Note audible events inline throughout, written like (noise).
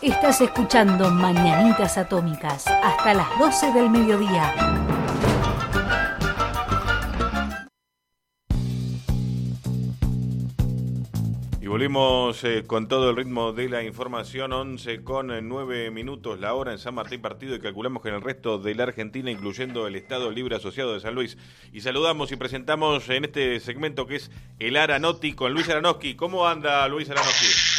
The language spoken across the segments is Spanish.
Estás escuchando Mañanitas Atómicas hasta las 12 del mediodía. Y volvimos eh, con todo el ritmo de la información, 11 con 9 eh, minutos la hora en San Martín Partido y calculamos que en el resto de la Argentina, incluyendo el Estado Libre Asociado de San Luis. Y saludamos y presentamos en este segmento que es el Aranotti con Luis Aranoski. ¿Cómo anda Luis Aranoski?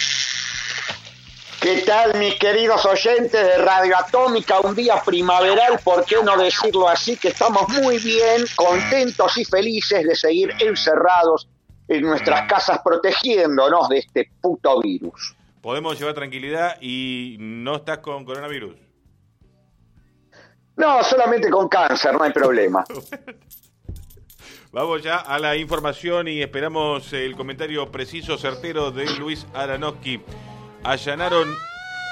¿Qué tal, mis queridos oyentes de Radio Atómica? Un día primaveral, ¿por qué no decirlo así? Que estamos muy bien, contentos y felices de seguir encerrados en nuestras casas protegiéndonos de este puto virus. Podemos llevar tranquilidad y no estás con coronavirus. No, solamente con cáncer, no hay problema. (laughs) Vamos ya a la información y esperamos el comentario preciso, certero de Luis Aranowski allanaron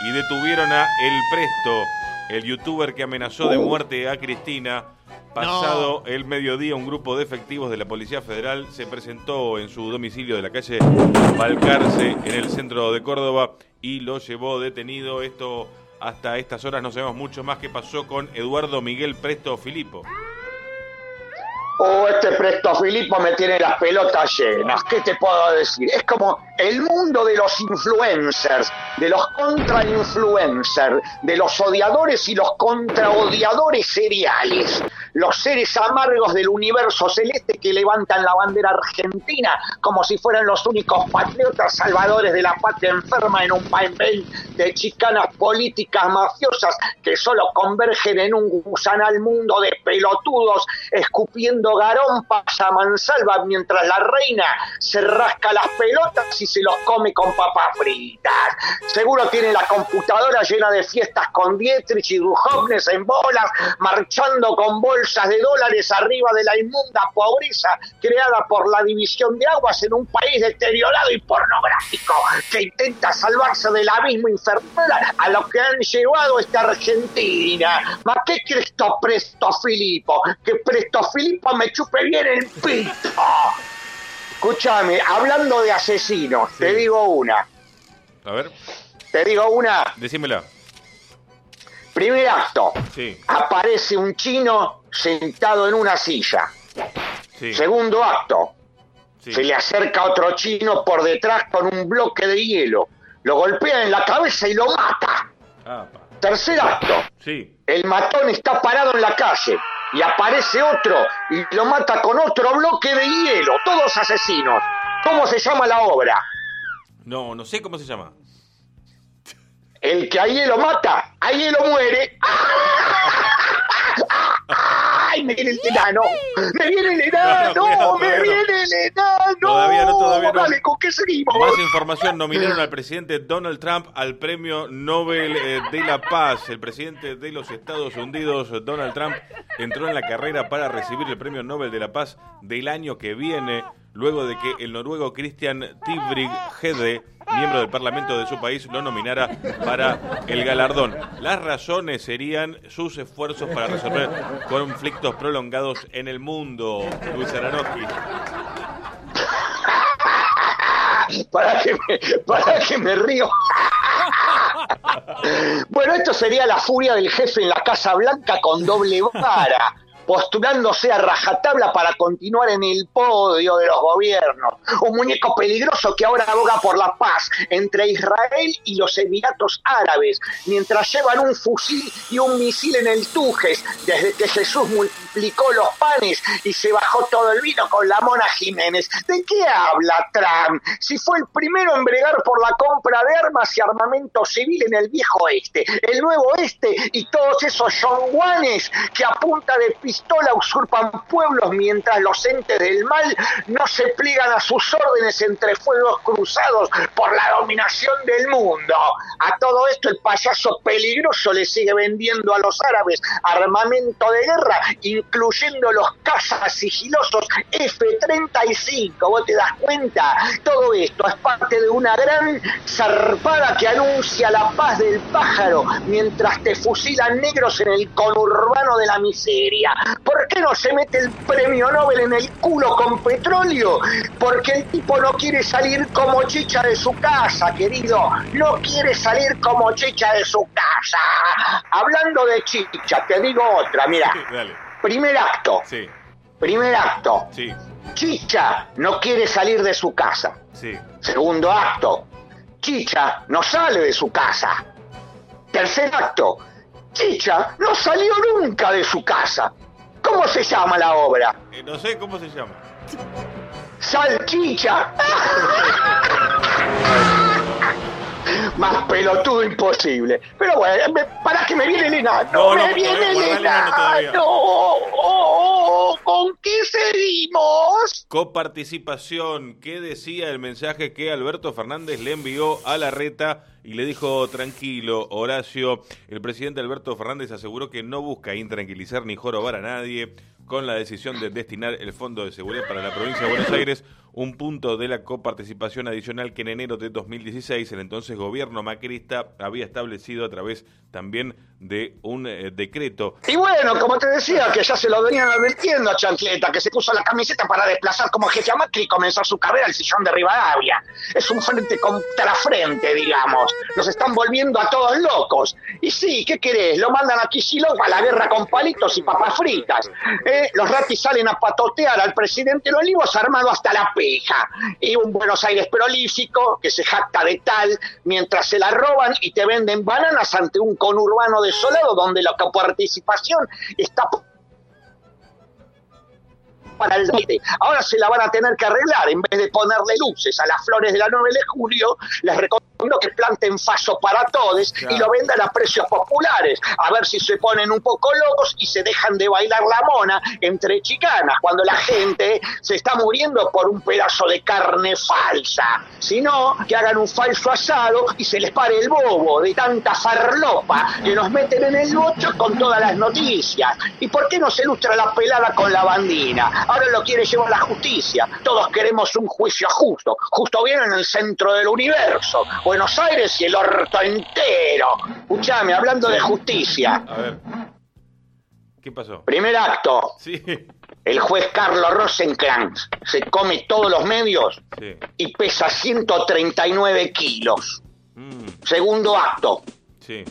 y detuvieron a El Presto, el youtuber que amenazó de muerte a Cristina. Pasado el mediodía, un grupo de efectivos de la Policía Federal se presentó en su domicilio de la calle Balcarce, en el centro de Córdoba, y lo llevó detenido. Esto hasta estas horas no sabemos mucho más qué pasó con Eduardo Miguel Presto Filipo. Oh, este Presto Filipo me tiene las pelotas llenas. ¿Qué te puedo decir? Es como el mundo de los influencers, de los contra-influencers, de los odiadores y los contra-odiadores seriales, los seres amargos del universo celeste que levantan la bandera argentina como si fueran los únicos patriotas salvadores de la patria enferma en un país de chicanas políticas mafiosas que solo convergen en un gusanal mundo de pelotudos escupiendo garompas a mansalva mientras la reina se rasca las pelotas y se los come con papas fritas. Seguro tiene la computadora llena de fiestas con Dietrich y Duhovnes en bolas, marchando con bolsas de dólares arriba de la inmunda pobreza creada por la división de aguas en un país deteriorado y pornográfico que intenta salvarse del abismo infernal a lo que han llevado esta Argentina. ¿Ma qué Cristo Presto Filipo? Que Presto Filipo me chupe bien el pito. Escúchame, hablando de asesinos, te digo una. A ver. Te digo una. Decímela. Primer acto. Sí. Aparece un chino sentado en una silla. Sí. Segundo acto. Sí. Se le acerca otro chino por detrás con un bloque de hielo. Lo golpea en la cabeza y lo mata. Ah. Tercer acto. Sí. El matón está parado en la calle y aparece otro y lo mata con otro bloque de hielo. Todos asesinos. ¿Cómo se llama la obra? No, no sé cómo se llama. El que a hielo mata, a hielo muere. ¡Ay, me viene el enano! ¡Me viene el (laughs) enano! Cuidado, ¡Me no. viene el enano! Todavía no, todavía no. Dale, ¿con qué seguimos? Más información, nominaron al presidente Donald Trump al premio Nobel eh, de la Paz. El presidente de los Estados Unidos, Donald Trump, entró en la carrera para recibir el premio Nobel de la Paz del año que viene, luego de que el noruego Christian Tybring-Gjedde, miembro del Parlamento de su país, lo nominara para el galardón. Las razones serían sus esfuerzos para resolver conflictos prolongados en el mundo. Luis Aranowski. para que para que me río. bueno, esto sería la furia del jefe en la Casa Blanca con doble vara, postulándose a rajatabla para continuar en el podio de los gobiernos. Un muñeco peligroso que ahora aboga por la paz entre Israel y los Emiratos Árabes, mientras llevan un fusil y un misil en el Tujes, desde que Jesús multiplicó los panes y se bajó todo el vino con la mona Jiménez. ¿De qué habla Trump? Si fue el primero en bregar por la compra de armas y armamento civil en el viejo oeste, el nuevo oeste y todos esos yonguanes que a punta de pistola usurpan pueblos mientras los entes del mal no se pliegan a sus órdenes entre fuegos cruzados por la dominación del mundo. A todo esto el payaso peligroso le sigue vendiendo a los árabes armamento de guerra, incluyendo los cazas sigilosos F-35. ¿Vos te das cuenta? Todo esto es parte de una gran zarpada que anuncia la paz del pájaro mientras te fusilan negros en el conurbano de la miseria. ¿Por qué no se mete el premio Nobel en el culo con petróleo? Porque el tipo no quiere salir como chicha de su casa, querido. No quiere salir como chicha de su casa. Hablando de chicha, te digo otra, mira. Primer acto. Sí, Primer acto. sí, Chicha no quiere salir de su casa. sí. Segundo acto. Chicha no sale de su casa. Tercer acto. Chicha no salió nunca de su casa. ¿Cómo se llama la obra? Eh, no sé cómo se llama. Salchicha. (laughs) Más pelotudo imposible. Pero bueno, me- para que me viene el enano. No, no, me viene el guardá el enano todavía. enano. Oh, oh, oh, ¿Con qué seguimos? Coparticipación. ¿Qué decía el mensaje que Alberto Fernández le envió a la reta y le dijo tranquilo, Horacio? El presidente Alberto Fernández aseguró que no busca intranquilizar ni jorobar a nadie con la decisión de destinar el Fondo de Seguridad para la provincia de Buenos Aires, un punto de la coparticipación adicional que en enero de 2016 el entonces gobierno macrista había establecido a través también de un eh, decreto. Y bueno, como te decía, que ya se lo venían advirtiendo a Chancleta, que se puso la camiseta para desplazar como jefe a Macri y comenzar su carrera al sillón de Rivadavia. Es un frente contra frente, digamos. Nos están volviendo a todos locos. Y sí, ¿qué querés? Lo mandan a Kicillof a la guerra con palitos y papas fritas. Los ratis salen a patotear al presidente de Olivos armado hasta la peja. Y un Buenos Aires prolífico que se jacta de tal mientras se la roban y te venden bananas ante un conurbano desolado donde la coparticipación está para el aire. Ahora se la van a tener que arreglar. En vez de ponerle luces a las flores de la 9 de julio, les recomiendo que planten faso para todos Claro. y lo vendan a precios populares. A ver si se ponen un poco locos y se dejan de bailar la mona entre chicanas cuando la gente se está muriendo por un pedazo de carne falsa. Si no, que hagan un falso asado y se les pare el bobo de tanta farlopa que nos meten en el bocho con todas las noticias. ¿Y por qué no se ilustra la pelada con la bandina? Ahora lo quiere llevar la justicia. Todos queremos un juicio justo. Justo bien en el centro del universo. Buenos Aires y el orto entero. Escuchame, hablando de justicia. A ver. ¿Qué pasó? Primer acto. Sí, El juez Carlos Rosenkrantz se come todos los medios sí. y pesa 139 kilos. Mm, Segundo acto. sí.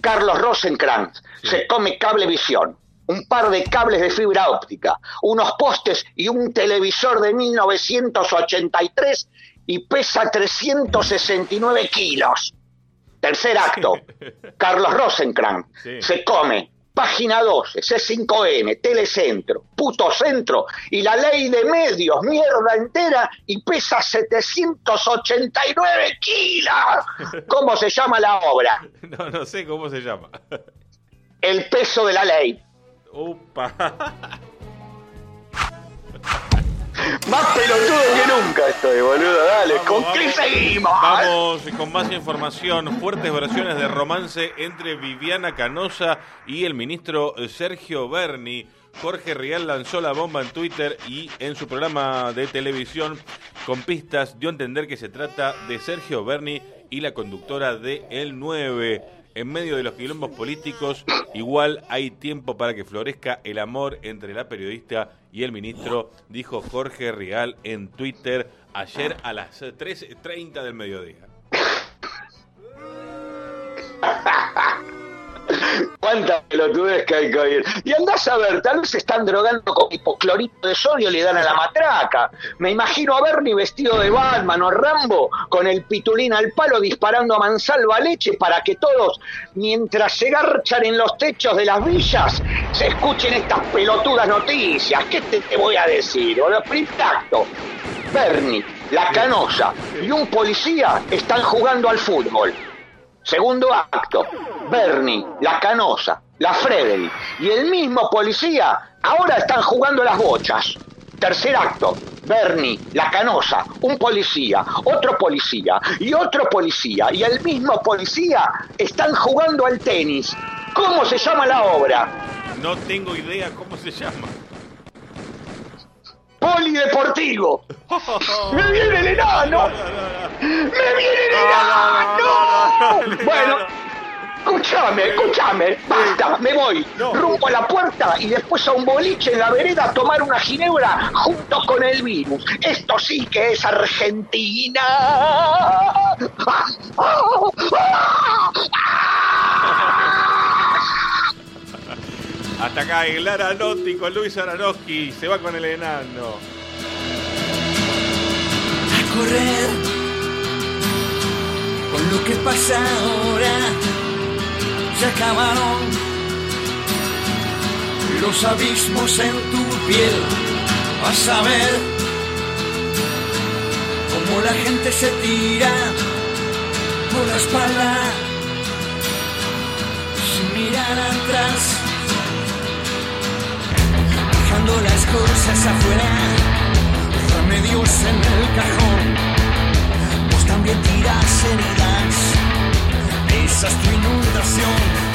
Carlos Rosenkrantz se come cablevisión, un par de cables de fibra óptica, unos postes y un televisor de 1983 y pesa 369 kilos. Tercer acto. (laughs) Carlos Rosenkrantz Sí. se come Página 12, C5N, Telecentro, Puto Centro y la ley de medios, mierda entera, y pesa 789 kilos. (laughs) ¿Cómo se llama la obra? No, no sé cómo se llama. El peso de la ley. Upa. (laughs) Más pelotudo que nunca estoy, boludo. Dale, Vamos, ¿con qué vamos. seguimos? Vamos con más información. Fuertes versiones de romance entre Viviana Canosa y el ministro Sergio Berni. Jorge Rial lanzó la bomba en Twitter y en su programa de televisión con pistas dio a entender que se trata de Sergio Berni y la conductora de El 9. En medio de los quilombos políticos, igual hay tiempo para que florezca el amor entre la periodista y el ministro, dijo Jorge Rial en Twitter ayer a las 13.30 del mediodía. (laughs) Cuántas pelotudez que hay que oír. Y andás a ver, tal vez se están drogando con hipoclorito de sodio le dan a la matraca. Me imagino a Bernie vestido de Batman o Rambo con el pitulín al palo disparando a mansalva leche para que todos, mientras se garchan en los techos de las villas, se escuchen estas pelotudas noticias. ¿Qué te, voy a decir? Primer acto. Bernie, la canosa y un policía están jugando al fútbol. Segundo acto, Bernie, la canosa, la Frederick y el mismo policía ahora están jugando las bochas. Tercer acto, Bernie, la canosa, un policía, otro policía y otro policía y el mismo policía están jugando al tenis. ¿Cómo se llama la obra? No tengo idea cómo se llama. Polideportivo. (laughs) ¡Me viene el enano! ¡Me viene el enano! Bueno, escúchame, escúchame, basta, me voy. Rumbo a la puerta y después a un boliche en la vereda a tomar una ginebra junto con el virus. Esto sí que es Argentina. Hasta acá el Aranotti con Luis Aranowski. Se va con el enano. A correr con lo que pasa ahora. Se acabaron los abismos en tu piel. Vas a ver cómo la gente se tira por la espalda cosas afuera, remedios en el cajón. Vos también tiras heridas, esa es tu inundación.